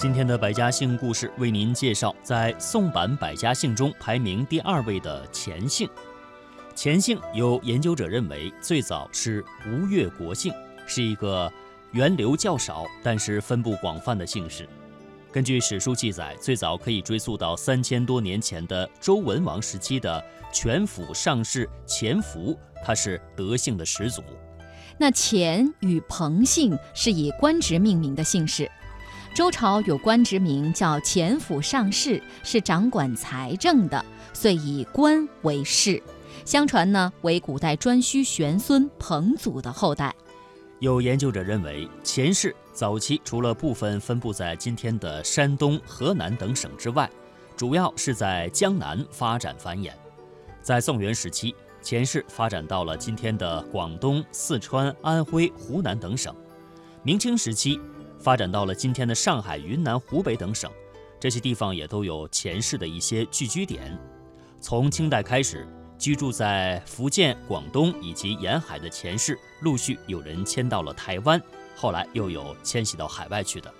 今天的百家姓故事为您介绍，在宋版百家姓中排名第二位的钱姓。钱姓有研究者认为最早是吴越国姓，是一个源流较少但是分布广泛的姓氏。根据史书记载，最早可以追溯到三千多年前的周文王时期的全府上士钱福，他是德姓的始祖。那钱与彭姓是以官职命名的姓氏。周朝有官职名叫前府上士，是掌管财政的，遂以官为氏。相传呢，为古代颛顼玄孙彭祖的后代。有研究者认为，钱氏早期除了部分分布在今天的山东、河南等省之外，主要是在江南发展繁衍。在宋元时期，钱氏发展到了今天的广东、四川、安徽、湖南等省。明清时期。发展到了今天的上海、云南、湖北等省，这些地方也都有钱氏的一些聚居点。从清代开始，居住在福建、广东以及沿海的钱氏，陆续有人迁到了台湾，后来又有迁徙到海外去的。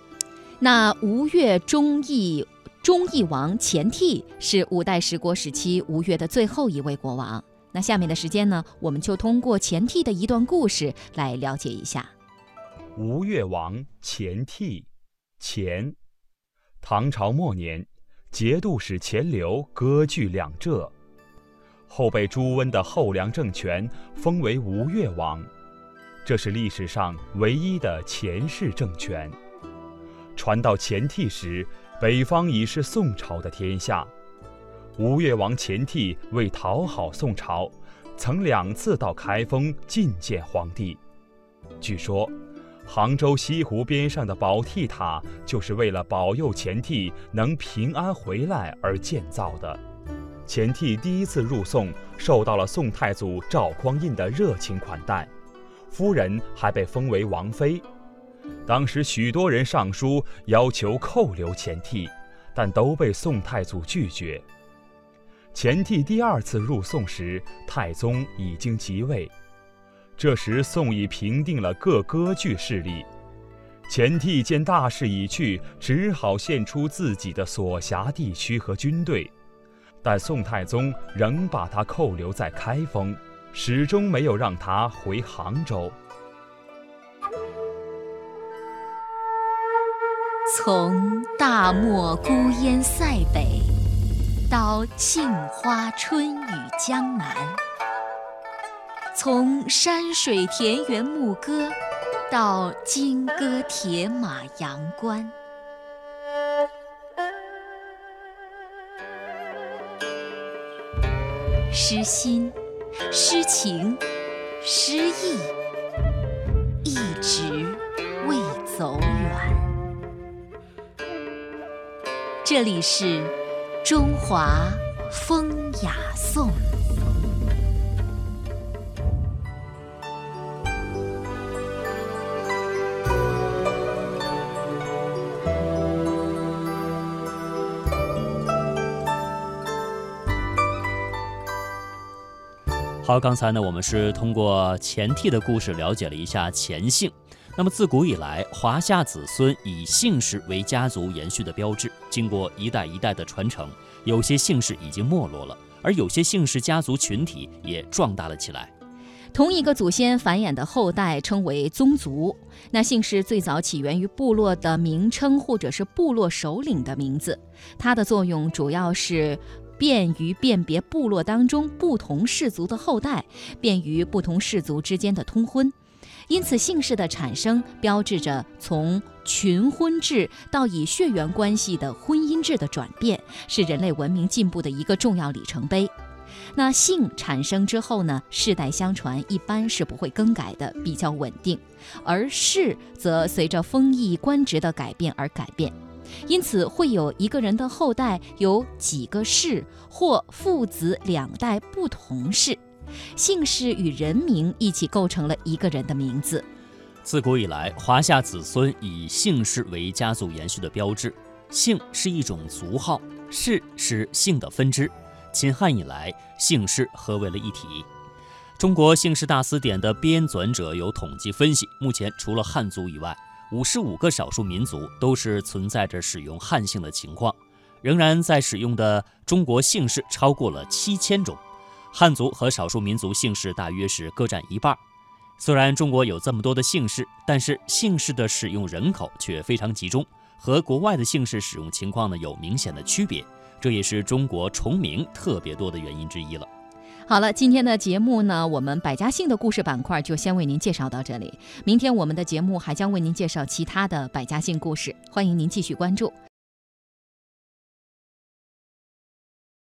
那吴越忠义忠义王钱替是五代十国时期吴越的最后一位国王。那下面的时间呢，我们就通过钱替的一段故事来了解一下。吴越王钱替，钱，唐朝末年，节度使钱镠割据两浙，后被朱温的后梁政权封为吴越王，这是历史上唯一的钱氏政权。传到钱替时，北方已是宋朝的天下。吴越王钱替为讨好宋朝，曾两次到开封觐见皇帝。据说。杭州西湖边上的宝替塔，就是为了保佑钱替能平安回来而建造的。钱替第一次入宋，受到了宋太祖赵匡胤的热情款待，夫人还被封为王妃。当时许多人上书要求扣留钱替，但都被宋太祖拒绝。钱替第二次入宋时，太宗已经即位。这时，宋已平定了各割据势力。钱替见大势已去，只好献出自己的所辖地区和军队，但宋太宗仍把他扣留在开封，始终没有让他回杭州。从大漠孤烟塞北，到杏花春雨江南。从山水田园牧歌，到金戈铁马阳关，诗心、诗情、诗意，一直未走远。这里是中华风雅颂。好，刚才呢，我们是通过钱替的故事了解了一下钱姓。那么自古以来，华夏子孙以姓氏为家族延续的标志。经过一代一代的传承，有些姓氏已经没落了，而有些姓氏家族群体也壮大了起来。同一个祖先繁衍的后代称为宗族。那姓氏最早起源于部落的名称或者是部落首领的名字，它的作用主要是。便于辨别部落当中不同氏族的后代，便于不同氏族之间的通婚，因此姓氏的产生标志着从群婚制到以血缘关系的婚姻制的转变，是人类文明进步的一个重要里程碑。那姓产生之后呢，世代相传一般是不会更改的，比较稳定，而氏则随着封邑官职的改变而改变。因此，会有一个人的后代有几个氏，或父子两代不同氏，姓氏与人名一起构成了一个人的名字。自古以来，华夏子孙以姓氏为家族延续的标志。姓是一种族号，氏是姓的分支。秦汉以来，姓氏合为了一体。中国姓氏大词典的编纂者有统计分析，目前除了汉族以外，五十五个少数民族都是存在着使用汉姓的情况，仍然在使用的中国姓氏超过了七千种，汉族和少数民族姓氏大约是各占一半。虽然中国有这么多的姓氏，但是姓氏的使用人口却非常集中，和国外的姓氏使用情况呢有明显的区别，这也是中国重名特别多的原因之一了。好了，今天的节目呢，我们百家姓的故事板块就先为您介绍到这里。明天我们的节目还将为您介绍其他的百家姓故事，欢迎您继续关注。